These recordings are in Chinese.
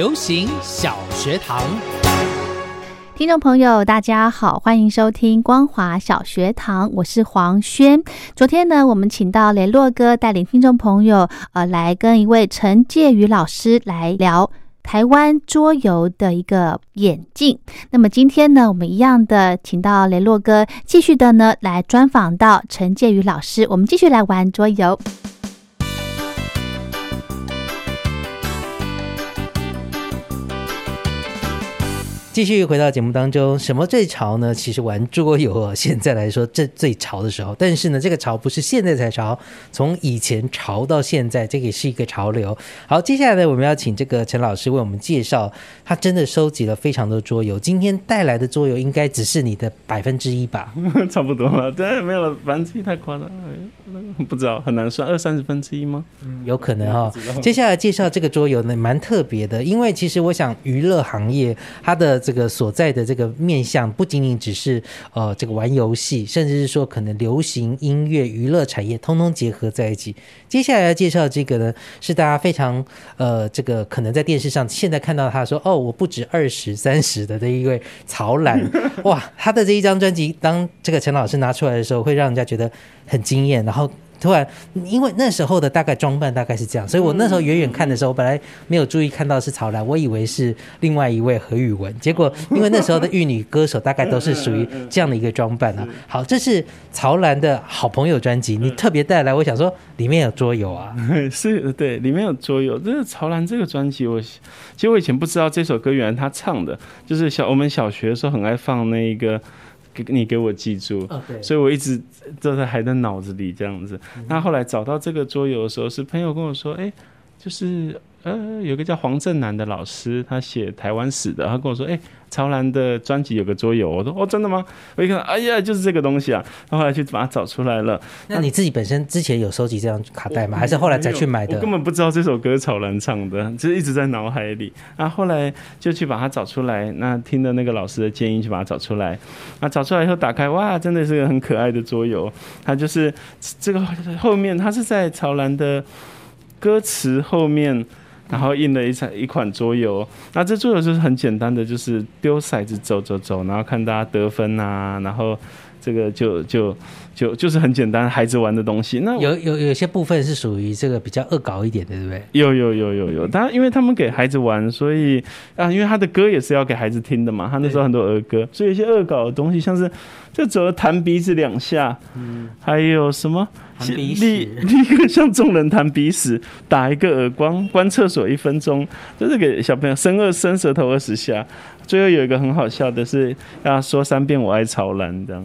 流行小学堂，听众朋友，大家好，欢迎收听光华小学堂，我是黄轩。昨天呢，我们请到雷洛哥带领听众朋友，呃，来跟一位陈介宇老师来聊台湾桌游的一个演进。那么今天呢，我们一样的请到雷洛哥，继续的呢来专访到陈介宇老师，我们继续来玩桌游。继续回到节目当中，什么最潮呢？其实玩桌游啊，现在来说这最潮的时候。但是呢，这个潮不是现在才潮，从以前潮到现在，这个也是一个潮流。好，接下来呢，我们要请这个陈老师为我们介绍，他真的收集了非常多桌游。今天带来的桌游应该只是你的百分之一吧？差不多了，对，没有了，百分之一太夸张，不知道很难算，二三十分之一吗？有可能哈。接下来介绍这个桌游呢，蛮特别的，因为其实我想娱乐行业它的这个所在的这个面向，不仅仅只是呃这个玩游戏，甚至是说可能流行音乐、娱乐产业通通结合在一起。接下来要介绍这个呢，是大家非常呃这个可能在电视上现在看到他说哦，我不止二十三十的这一位曹兰，哇，他的这一张专辑，当这个陈老师拿出来的时候，会让人家觉得很惊艳，然后。突然，因为那时候的大概装扮大概是这样，所以我那时候远远看的时候，本来没有注意看到是曹兰，我以为是另外一位何宇文。结果，因为那时候的玉女歌手大概都是属于这样的一个装扮啊。好，这是曹兰的好朋友专辑，你特别带来，我想说里面有桌游啊，是，对，里面有桌游。这是曹兰这个专辑，我其实我以前不知道这首歌原来他唱的，就是小我们小学的时候很爱放那个。给你给我记住，所以我一直都在还在脑子里这样子。那后来找到这个桌游的时候，是朋友跟我说，哎，就是呃，有个叫黄正南的老师，他写台湾史的，他跟我说，哎。超兰的专辑有个桌游，我说哦，真的吗？我一看，哎呀，就是这个东西啊！后来去把它找出来了。那你自己本身之前有收集这张卡带吗？还是后来再去买的？我根本不知道这首歌草兰唱的，就是一直在脑海里。那后来就去把它找出来，那听了那个老师的建议，去把它找出来。那找出来以后打开，哇，真的是个很可爱的桌游。它就是这个后面，它是在草兰的歌词后面。然后印了一场一款桌游，那这桌游就是很简单的，就是丢骰子走走走，然后看大家得分啊，然后这个就就就就是很简单孩子玩的东西。那有有有些部分是属于这个比较恶搞一点的，对不对？有有有有有，当然因为他们给孩子玩，所以啊，因为他的歌也是要给孩子听的嘛，他那时候很多儿歌，所以一些恶搞的东西，像是就走了弹鼻子两下，嗯，还有什么？立立刻向众人弹鼻屎，打一个耳光，关厕所一分钟，就是给小朋友伸二伸舌头二十下。最后有一个很好笑的是，要说三遍我爱潮蓝这样。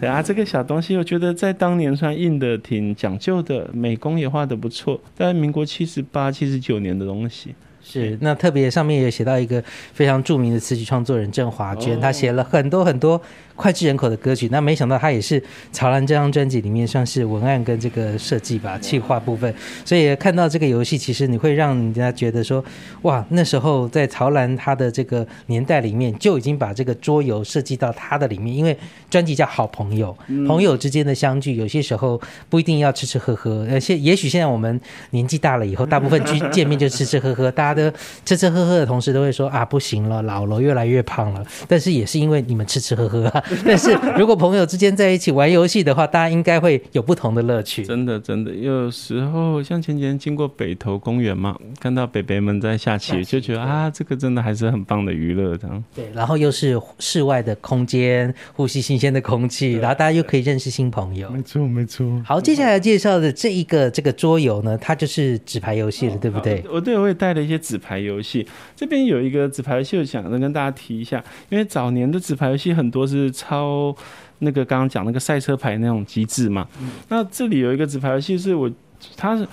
对啊，这个小东西我觉得在当年算印的挺讲究的，美工也画的不错。在民国七十八、七十九年的东西。是，那特别上面也写到一个非常著名的词曲创作人郑华娟，她写了很多很多。脍炙人口的歌曲，那没想到他也是曹兰这张专辑里面算是文案跟这个设计吧，企划部分。所以看到这个游戏，其实你会让人家觉得说，哇，那时候在曹兰他的这个年代里面就已经把这个桌游设计到他的里面，因为专辑叫《好朋友》，朋友之间的相聚，有些时候不一定要吃吃喝喝。呃，现也许现在我们年纪大了以后，大部分去见面就吃吃喝喝，大家都吃吃喝喝的同时都会说啊，不行了，老了，越来越胖了。但是也是因为你们吃吃喝喝啊。但是如果朋友之间在一起玩游戏的话，大家应该会有不同的乐趣。真的，真的，有时候像前几天经过北投公园嘛，看到北北们在下棋，就觉得啊，这个真的还是很棒的娱乐，这样。对，然后又是室外的空间，呼吸新鲜的空气，然后大家又可以认识新朋友。没错，没错。好，接下来介绍的这一个这个桌游呢，它就是纸牌游戏了，对不对？我对我也带了一些纸牌游戏，这边有一个纸牌游戏，我想跟大家提一下，因为早年的纸牌游戏很多是超那个刚刚讲那个赛车牌那种机制嘛。那这里有一个纸牌游戏，是我它是。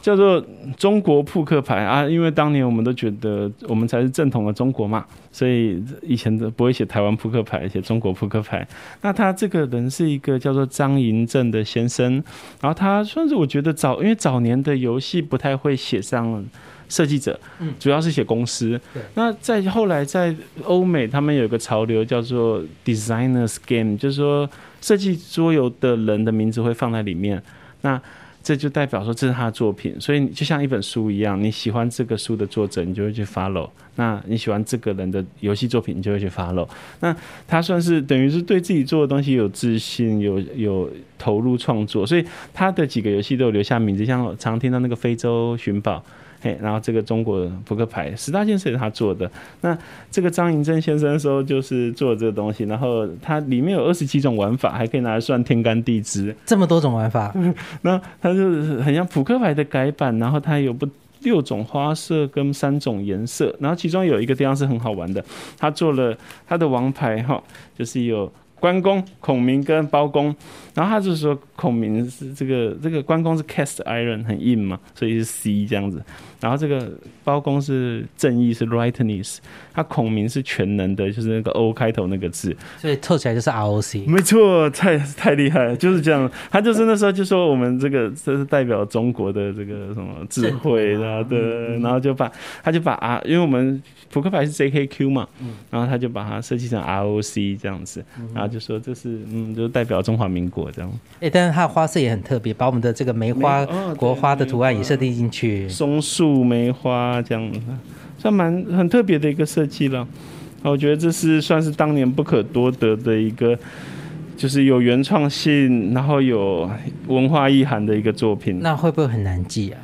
叫做中国扑克牌啊，因为当年我们都觉得我们才是正统的中国嘛，所以以前都不会写台湾扑克牌，写中国扑克牌。那他这个人是一个叫做张银正的先生，然后他算是我觉得早，因为早年的游戏不太会写上设计者，嗯，主要是写公司。那在后来在欧美，他们有一个潮流叫做 designers game，就是说设计桌游的人的名字会放在里面。那这就代表说这是他的作品，所以就像一本书一样，你喜欢这个书的作者，你就会去 follow；那你喜欢这个人的游戏作品，你就会去 follow。那他算是等于是对自己做的东西有自信，有有投入创作，所以他的几个游戏都有留下名字，像常听到那个非洲寻宝。嘿，然后这个中国扑克牌十大件事也是他做的。那这个张银正先生说就是做这个东西，然后它里面有二十七种玩法，还可以拿来算天干地支，这么多种玩法。那它就是很像扑克牌的改版，然后它有不六种花色跟三种颜色，然后其中有一个地方是很好玩的，他做了他的王牌哈，就是有。关公、孔明跟包公，然后他就是说孔明是这个这个关公是 cast iron 很硬嘛，所以是 C 这样子。然后这个包公是正义是 rightness，他孔明是全能的，就是那个 O 开头那个字，所以凑起来就是 ROC。没错，太太厉害了，就是这样。他就是那时候就说我们这个这是代表中国的这个什么智慧啊 对，然后就把他就把啊，因为我们。扑克牌是 JKQ 嘛，然后他就把它设计成 ROC 这样子，然后就说这是嗯，就代表中华民国这样。哎，但是它的花色也很特别，把我们的这个梅花国花的图案也设定进去，松树梅花这样，算蛮很特别的一个设计了。我觉得这是算是当年不可多得的一个，就是有原创性，然后有文化意涵的一个作品。那会不会很难记啊？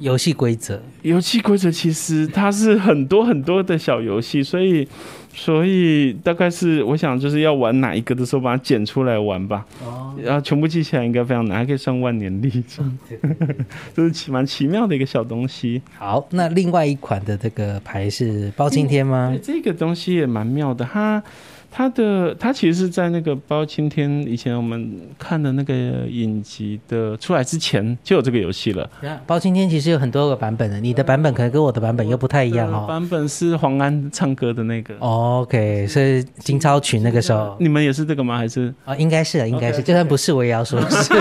游戏规则，游戏规则其实它是很多很多的小游戏，所以所以大概是我想就是要玩哪一个的时候把它剪出来玩吧。哦，然后全部记起来应该非常难，还可以算万年历，这是奇蛮奇妙的一个小东西。好，那另外一款的这个牌是包青天吗？这个东西也蛮妙的，它。他的他其实是在那个包青天以前我们看的那个影集的出来之前就有这个游戏了。包青天其实有很多个版本的，你的版本可能跟我的版本又不太一样哦。版本是黄安唱歌的那个。OK，是金超群那个时候。你们也是这个吗？还是啊？应该是啊，应该是。就算不是，我也要说是。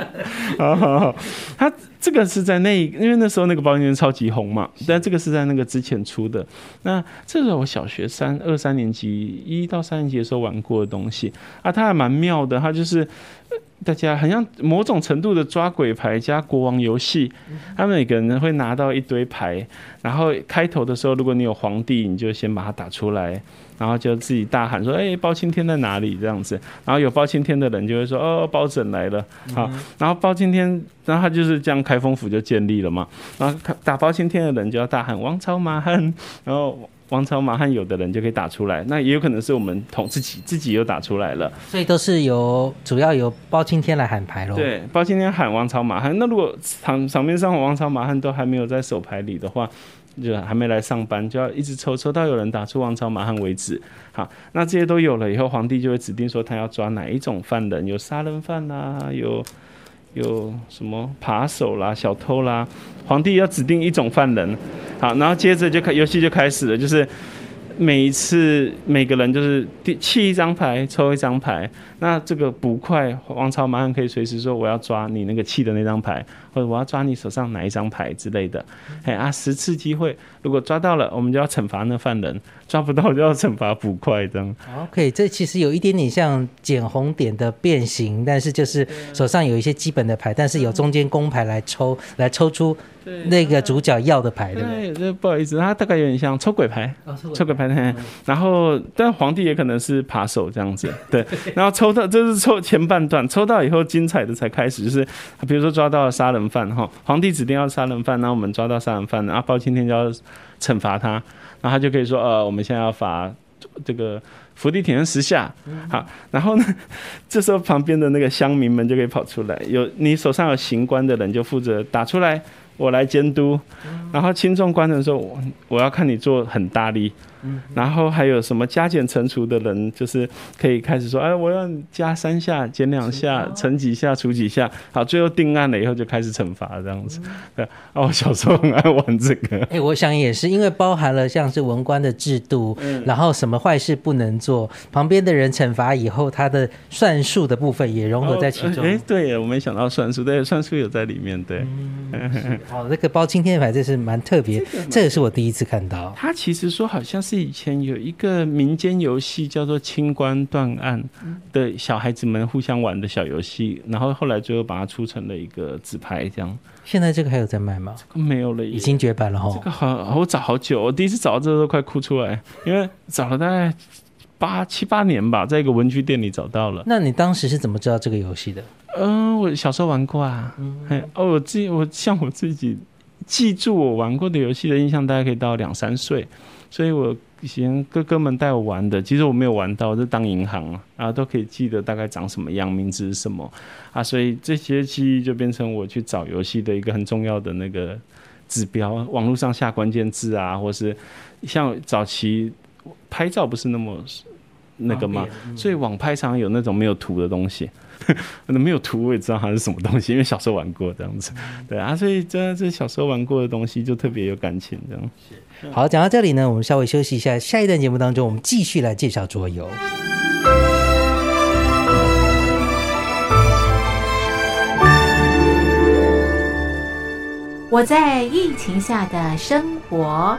好好好，他。这个是在那，因为那时候那个包青天超级红嘛，但这个是在那个之前出的。那这是我小学三二三年级一到三年级的时候玩过的东西啊，它还蛮妙的，它就是大家好像某种程度的抓鬼牌加国王游戏，他们每个人会拿到一堆牌，然后开头的时候，如果你有皇帝，你就先把它打出来。然后就自己大喊说：“哎，包青天在哪里？”这样子，然后有包青天的人就会说：“哦，包拯来了。”好，然后包青天，然后他就是这样，开封府就建立了嘛。然后打包青天的人就要大喊“王朝马汉”，然后王朝马汉有的人就可以打出来。那也有可能是我们同自己自己又打出来了。所以都是由主要由包青天来喊牌喽。对，包青天喊王朝马汉。那如果场场面上王朝马汉都还没有在手牌里的话。就还没来上班，就要一直抽抽到有人打出王朝马汉为止。好，那这些都有了以后，皇帝就会指定说他要抓哪一种犯人，有杀人犯啦，有有什么扒手啦、小偷啦，皇帝要指定一种犯人。好，然后接着就开游戏就开始了，就是每一次每个人就是弃一张牌抽一张牌，那这个捕快王朝马上可以随时说我要抓你那个弃的那张牌。或者我要抓你手上哪一张牌之类的。哎啊，十次机会，如果抓到了，我们就要惩罚那犯人；抓不到就要惩罚捕快。这样。OK，这其实有一点点像捡红点的变形，但是就是手上有一些基本的牌，但是有中间公牌来抽，来抽出。那个主角要的牌，对，这不好意思，他大概有点像抽鬼牌，抽鬼牌的。然后，但皇帝也可能是扒手这样子，对。然后抽到，这是抽前半段，抽到以后精彩的才开始，就是比如说抓到了杀人犯哈，皇帝指定要杀人犯，那我们抓到杀人犯，啊，包青天就要惩罚他，然后他就可以说，呃，我们现在要罚这个伏地挺身十下，好，然后呢，这时候旁边的那个乡民们就可以跑出来，有你手上有刑官的人就负责打出来。我来监督，然后轻重官的时候，我我要看你做很大力。然后还有什么加减乘除的人，就是可以开始说，哎，我要加三下，减两下，乘几下，除几下，好，最后定案了以后就开始惩罚这样子。对，哦，小时候很爱玩这个。哎，我想也是，因为包含了像是文官的制度，然后什么坏事不能做，旁边的人惩罚以后，他的算术的部分也融合在其中。哎，对，我没想到算术，对，算术有在里面，对。好，那个包青天牌这是蛮特别，这也是我第一次看到。他其实说好像是。以前有一个民间游戏叫做“清官断案”的小孩子们互相玩的小游戏，然后后来最后把它出成了一个纸牌，这样。现在这个还有在卖吗？没有了，已经绝版了哈。这个好，我找好久，我第一次找到这个都快哭出来，因为找了大概八七八年吧，在一个文具店里找到了。那你当时是怎么知道这个游戏的？嗯，我小时候玩过啊。哎，哦，我自己，我像我自己记住我玩过的游戏的印象，大概可以到两三岁，所以我。以前哥哥们带我玩的，其实我没有玩到，就当银行啊，啊都可以记得大概长什么样，名字是什么啊，所以这些记忆就变成我去找游戏的一个很重要的那个指标。网络上下关键字啊，或是像早期拍照不是那么那个嘛？所以网拍常有那种没有图的东西，那没有图我也知道它是什么东西，因为小时候玩过这样子。对啊，所以这这小时候玩过的东西就特别有感情这样。好，讲到这里呢，我们稍微休息一下。下一段节目当中，我们继续来介绍桌游。我在疫情下的生活，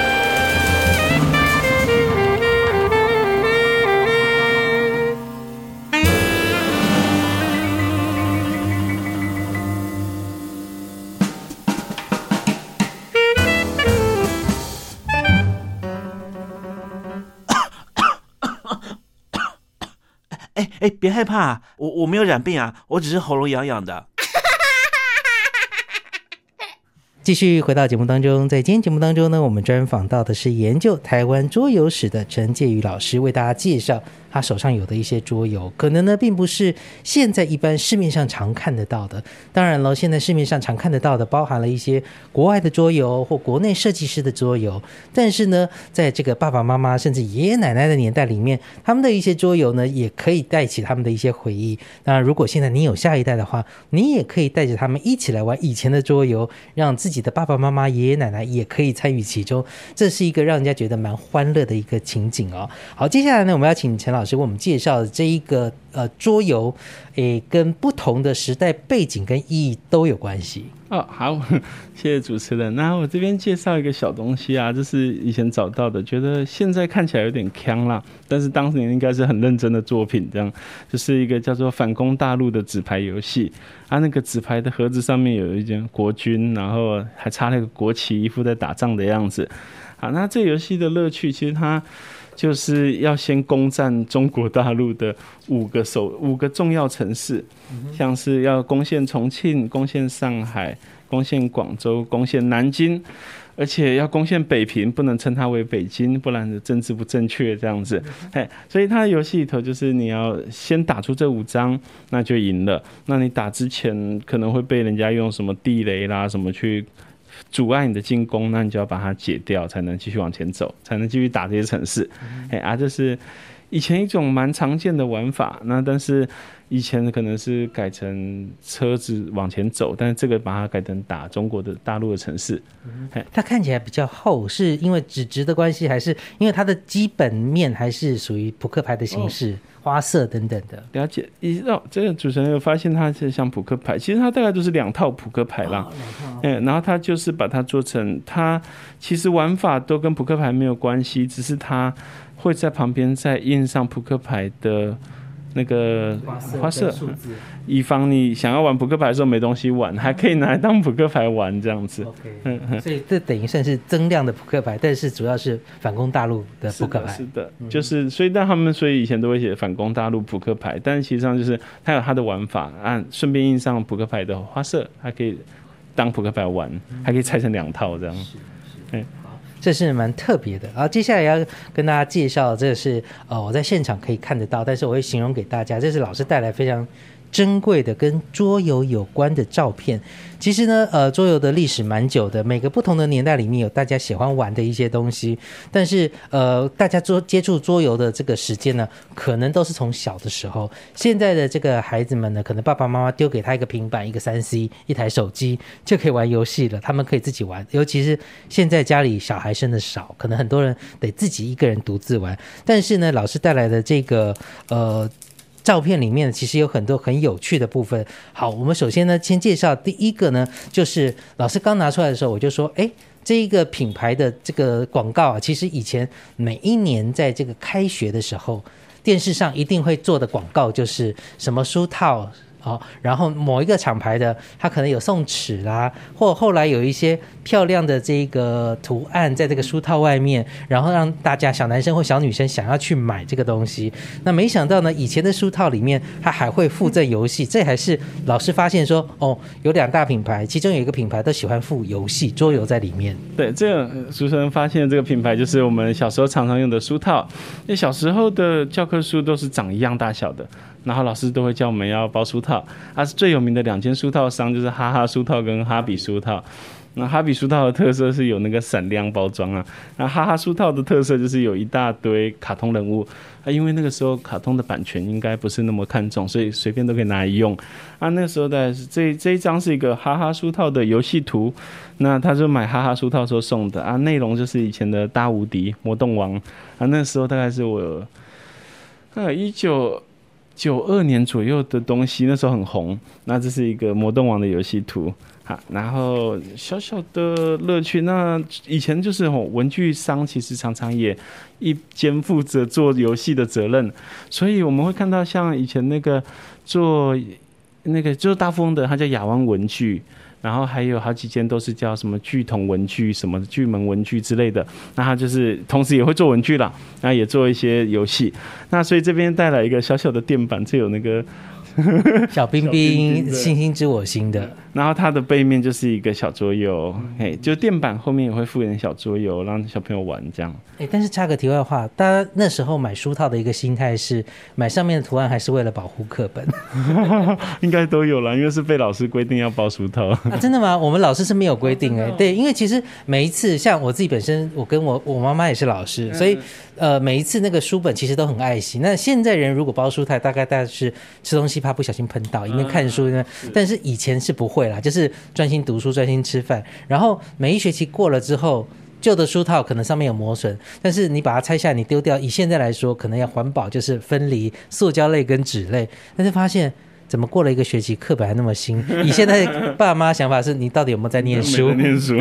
哎，别害怕，我我没有染病啊，我只是喉咙痒痒的。继续回到节目当中，在今天节目当中呢，我们专访到的是研究台湾桌游史的陈介宇老师，为大家介绍。他手上有的一些桌游，可能呢并不是现在一般市面上常看得到的。当然了，现在市面上常看得到的，包含了一些国外的桌游或国内设计师的桌游。但是呢，在这个爸爸妈妈甚至爷爷奶奶的年代里面，他们的一些桌游呢，也可以带起他们的一些回忆。那如果现在你有下一代的话，你也可以带着他们一起来玩以前的桌游，让自己的爸爸妈妈、爷爷奶奶也可以参与其中。这是一个让人家觉得蛮欢乐的一个情景哦。好，接下来呢，我们要请陈老。老师为我们介绍的这一个呃桌游，诶，跟不同的时代背景跟意义都有关系哦。好，谢谢主持人。那我这边介绍一个小东西啊，这是以前找到的，觉得现在看起来有点坑啦，但是当年应该是很认真的作品。这样，就是一个叫做反攻大陆的纸牌游戏。啊那个纸牌的盒子上面有一件国军，然后还插那个国旗，一副在打仗的样子。好，那这游戏的乐趣其实它。就是要先攻占中国大陆的五个首五个重要城市，像是要攻陷重庆、攻陷上海、攻陷广州、攻陷南京，而且要攻陷北平，不能称它为北京，不然的政治不正确这样子。哎，所以它的游戏里头就是你要先打出这五张，那就赢了。那你打之前可能会被人家用什么地雷啦什么去。阻碍你的进攻，那你就要把它解掉，才能继续往前走，才能继续打这些城市。哎啊，这是以前一种蛮常见的玩法。那但是以前可能是改成车子往前走，但是这个把它改成打中国的大陆的城市。哎，它看起来比较厚，是因为纸质的关系，还是因为它的基本面还是属于扑克牌的形式？花色等等的。了解，一到这个主持人有发现它是像扑克牌，其实它大概都是两套扑克牌啦，嗯，然后他就是把它做成，它其实玩法都跟扑克牌没有关系，只是它会在旁边再印上扑克牌的。那个花色，以防你想要玩扑克牌的时候没东西玩，还可以拿来当扑克牌玩这样子。OK，所以这等于算是增量的扑克牌，但是主要是反攻大陆的扑克牌。是的，就是所以但他们所以以前都会写反攻大陆扑克牌，但是实际上就是它有它的玩法，按顺便印上扑克牌的花色，还可以当扑克牌玩，还可以拆成两套这样。嗯。这是蛮特别的，然后接下来要跟大家介绍，这是呃我在现场可以看得到，但是我会形容给大家，这是老师带来非常。珍贵的跟桌游有关的照片，其实呢，呃，桌游的历史蛮久的，每个不同的年代里面有大家喜欢玩的一些东西，但是呃，大家桌接触桌游的这个时间呢，可能都是从小的时候。现在的这个孩子们呢，可能爸爸妈妈丢给他一个平板、一个三 C、一台手机就可以玩游戏了，他们可以自己玩。尤其是现在家里小孩生的少，可能很多人得自己一个人独自玩。但是呢，老师带来的这个呃。照片里面其实有很多很有趣的部分。好，我们首先呢，先介绍第一个呢，就是老师刚拿出来的时候，我就说，哎，这一个品牌的这个广告啊，其实以前每一年在这个开学的时候，电视上一定会做的广告就是什么书套。好，然后某一个厂牌的，它可能有送尺啦，或后来有一些漂亮的这个图案在这个书套外面，然后让大家小男生或小女生想要去买这个东西。那没想到呢，以前的书套里面它还会附赠游戏，这还是老师发现说，哦，有两大品牌，其中有一个品牌都喜欢附游戏桌游在里面。对，这个主持人发现这个品牌就是我们小时候常常用的书套，那小时候的教科书都是长一样大小的。然后老师都会叫我们要包书套，啊，是最有名的两间书套商就是哈哈书套跟哈比书套。那哈比书套的特色是有那个闪亮包装啊，那哈哈书套的特色就是有一大堆卡通人物啊，因为那个时候卡通的版权应该不是那么看重，所以随便都可以拿来用啊。那时候的这这一张是一个哈哈书套的游戏图，那他就买哈哈书套时候送的啊，内容就是以前的大无敌魔动王啊，那时候大概是我呃一九。九二年左右的东西，那时候很红。那这是一个魔动王的游戏图，好，然后小小的乐趣。那以前就是文具商，其实常常也一肩负着做游戏的责任，所以我们会看到像以前那个做那个就是大富翁的，他叫亚湾文具。然后还有好几间都是叫什么巨筒文具、什么巨门文具之类的。那他就是同时也会做文具啦，那也做一些游戏。那所以这边带来一个小小的垫板，这有那个小冰冰 星星知我心的。然后它的背面就是一个小桌游，哎，就垫板后面也会附点小桌游，让小朋友玩这样。哎，但是插个题外话，大家那时候买书套的一个心态是买上面的图案，还是为了保护课本？应该都有了，因为是被老师规定要包书套。真的吗？我们老师是没有规定哎。对，因为其实每一次像我自己本身，我跟我我妈妈也是老师，所以呃每一次那个书本其实都很爱惜。那现在人如果包书套，大概大概是吃东西怕不小心喷到，因为看书呢。但是以前是不会。对啦，就是专心读书、专心吃饭。然后每一学期过了之后，旧的书套可能上面有磨损，但是你把它拆下，你丢掉。以现在来说，可能要环保，就是分离塑胶类跟纸类。但是发现。怎么过了一个学期，课本还那么新？你现在爸妈想法是你到底有没有在念书？念书。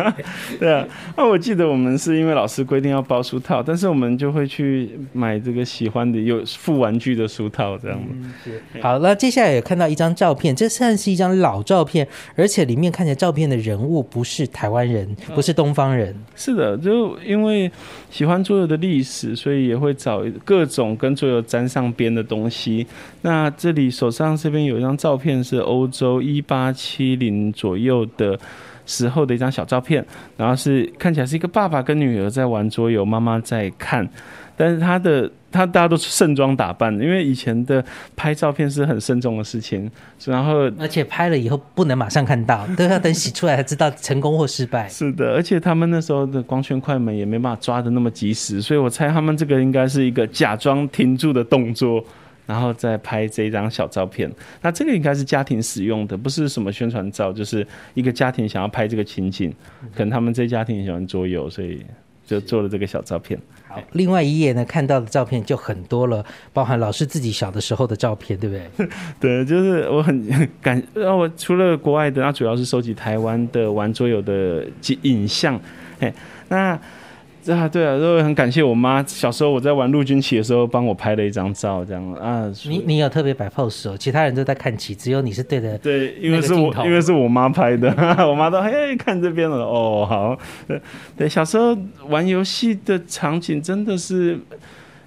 对啊，那我记得我们是因为老师规定要包书套，但是我们就会去买这个喜欢的有附玩具的书套，这样子。好，那接下来有看到一张照片，这算是一张老照片，而且里面看起来照片的人物不是台湾人，不是东方人。是的，就因为喜欢桌游的历史，所以也会找各种跟桌游沾上边的东西。那这里手上。这边有一张照片，是欧洲一八七零左右的时候的一张小照片，然后是看起来是一个爸爸跟女儿在玩桌游，妈妈在看，但是他的他大家都是盛装打扮，因为以前的拍照片是很慎重的事情，然后而且拍了以后不能马上看到，都要等洗出来才知道成功或失败。是的，而且他们那时候的光圈快门也没办法抓的那么及时，所以我猜他们这个应该是一个假装停住的动作。然后再拍这一张小照片，那这个应该是家庭使用的，不是什么宣传照，就是一个家庭想要拍这个情景，可能他们这家庭喜欢桌游，所以就做了这个小照片。好，另外一页呢，看到的照片就很多了，包含老师自己小的时候的照片，对不对？对，就是我很感，我除了国外的，那主要是收集台湾的玩桌游的影像，哎，那。啊，对啊，都很感谢我妈。小时候我在玩陆军旗的时候，帮我拍了一张照，这样啊。你你有特别摆 pose 哦，其他人都在看旗，只有你是对的。对，因为是我，因为是我妈拍的，我妈都嘿看这边了。哦，好，对，小时候玩游戏的场景真的是，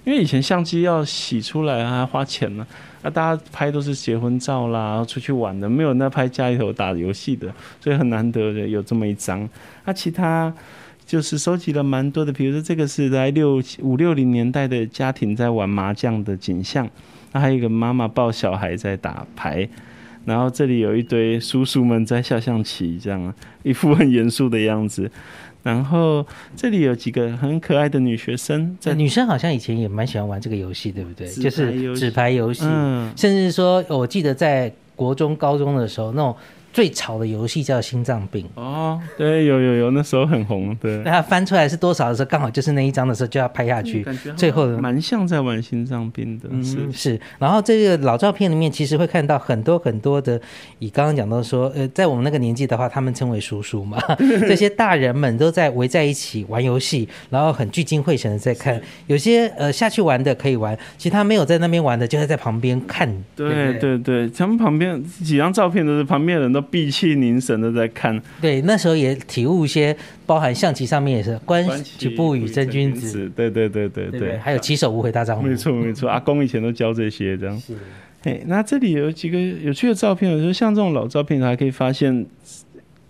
因为以前相机要洗出来啊花钱呢，那大家拍都是结婚照啦，然后出去玩的，没有那拍家里头打游戏的，所以很难得的有这么一张。那其他。就是收集了蛮多的，比如说这个是在六五六零年代的家庭在玩麻将的景象，那还有一个妈妈抱小孩在打牌，然后这里有一堆叔叔们在下象棋，这样一副很严肃的样子，然后这里有几个很可爱的女学生，在女生好像以前也蛮喜欢玩这个游戏，对不对？就是纸牌游戏，嗯，甚至说我记得在国中高中的时候那种。最潮的游戏叫心脏病哦，对，有有有，那时候很红，对。那它翻出来是多少的时候，刚好就是那一张的时候就要拍下去，最后蛮像在玩心脏病的，是是。然后这个老照片里面，其实会看到很多很多的，以刚刚讲到说，呃，在我们那个年纪的话，他们称为叔叔嘛，这些大人们都在围在一起玩游戏，然后很聚精会神的在看。有些呃下去玩的可以玩，其他没有在那边玩的，就是在旁边看。对对对，他们旁边几张照片都是旁边人都。闭气凝神的在看，对，那时候也体悟一些，包含象棋上面也是“观棋不语真君子”，对对对对对，还有“棋手无悔大丈夫”，没错没错，阿公以前都教这些这样。是，哎，那这里有几个有趣的照片，有时候像这种老照片，还可以发现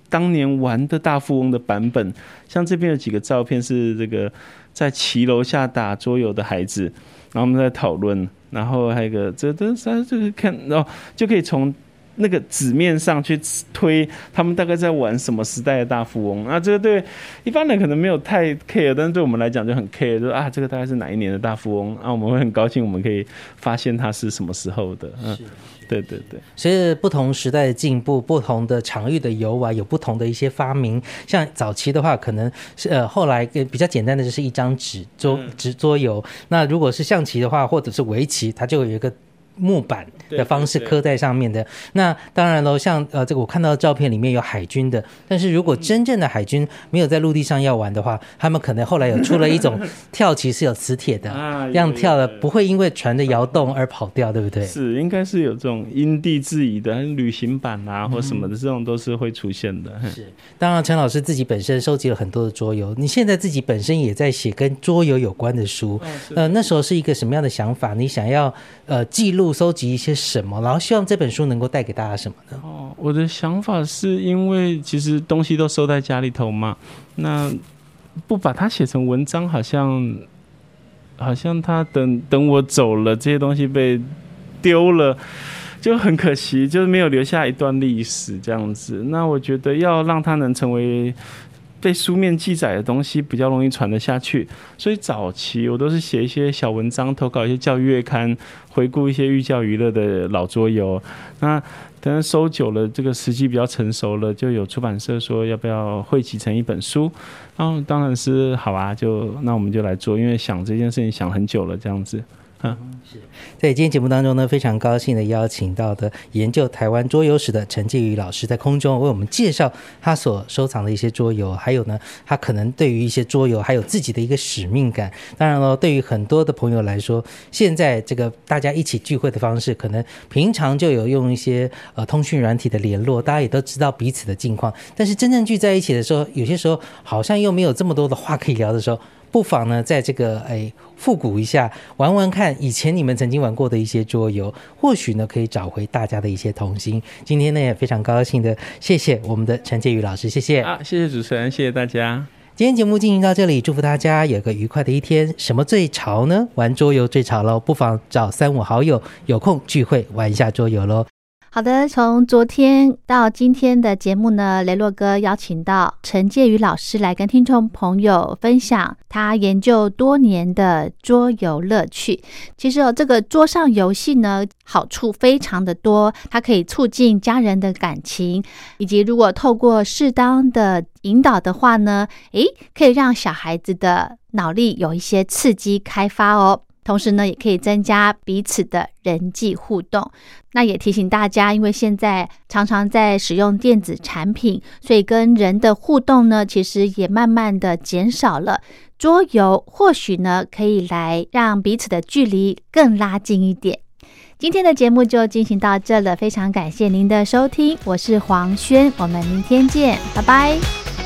当年玩的大富翁的版本。像这边有几个照片是这个在骑楼下打桌游的孩子，然后我们在讨论，然后还有一个这这这这个看，然后就可以从。那个纸面上去推，他们大概在玩什么时代的大富翁？啊，这个对一般人可能没有太 care，但是对我们来讲就很 care，就啊，这个大概是哪一年的大富翁？啊，我们会很高兴，我们可以发现它是什么时候的。嗯，对对对。随着不同时代的进步，不同的场域的游玩有不同的一些发明。像早期的话，可能是呃，后来比较简单的就是一张纸桌纸桌游。那如果是象棋的话，或者是围棋，它就有一个。木板的方式刻在上面的。那当然喽，像呃这个我看到的照片里面有海军的，但是如果真正的海军没有在陆地上要玩的话，他们可能后来有出了一种 跳棋是有磁铁的，啊这样跳的不会因为船的摇动而跑掉，对不对？是，应该是有这种因地制宜的旅行版啊，或什么的，这种都是会出现的。是，当然陈老师自己本身收集了很多的桌游，你现在自己本身也在写跟桌游有关的书，呃，那时候是一个什么样的想法？你想要呃记录、收集一些什么，然后希望这本书能够带给大家什么呢？哦，我的想法是因为其实东西都收在家里头嘛，那不把它写成文章，好像好像他等等我走了，这些东西被丢了。就很可惜，就是没有留下一段历史这样子。那我觉得要让它能成为被书面记载的东西，比较容易传得下去。所以早期我都是写一些小文章，投稿一些教育月刊，回顾一些寓教于乐的老桌游。那等收久了，这个时机比较成熟了，就有出版社说要不要汇集成一本书。然后当然是好啊，就那我们就来做，因为想这件事情想很久了，这样子。在今天节目当中呢，非常高兴的邀请到的研究台湾桌游史的陈继宇老师，在空中为我们介绍他所收藏的一些桌游，还有呢，他可能对于一些桌游还有自己的一个使命感。当然了，对于很多的朋友来说，现在这个大家一起聚会的方式，可能平常就有用一些呃通讯软体的联络，大家也都知道彼此的近况，但是真正聚在一起的时候，有些时候好像又没有这么多的话可以聊的时候。不妨呢，在这个哎复古一下，玩玩看以前你们曾经玩过的一些桌游，或许呢可以找回大家的一些童心。今天呢也非常高兴的，谢谢我们的陈介宇老师，谢谢。啊，谢谢主持人，谢谢大家。今天节目进行到这里，祝福大家有个愉快的一天。什么最潮呢？玩桌游最潮喽！不妨找三五好友有空聚会玩一下桌游喽。好的，从昨天到今天的节目呢，雷洛哥邀请到陈介宇老师来跟听众朋友分享他研究多年的桌游乐趣。其实哦，这个桌上游戏呢，好处非常的多，它可以促进家人的感情，以及如果透过适当的引导的话呢，诶，可以让小孩子的脑力有一些刺激开发哦。同时呢，也可以增加彼此的人际互动。那也提醒大家，因为现在常常在使用电子产品，所以跟人的互动呢，其实也慢慢的减少了。桌游或许呢，可以来让彼此的距离更拉近一点。今天的节目就进行到这了，非常感谢您的收听，我是黄轩，我们明天见，拜拜。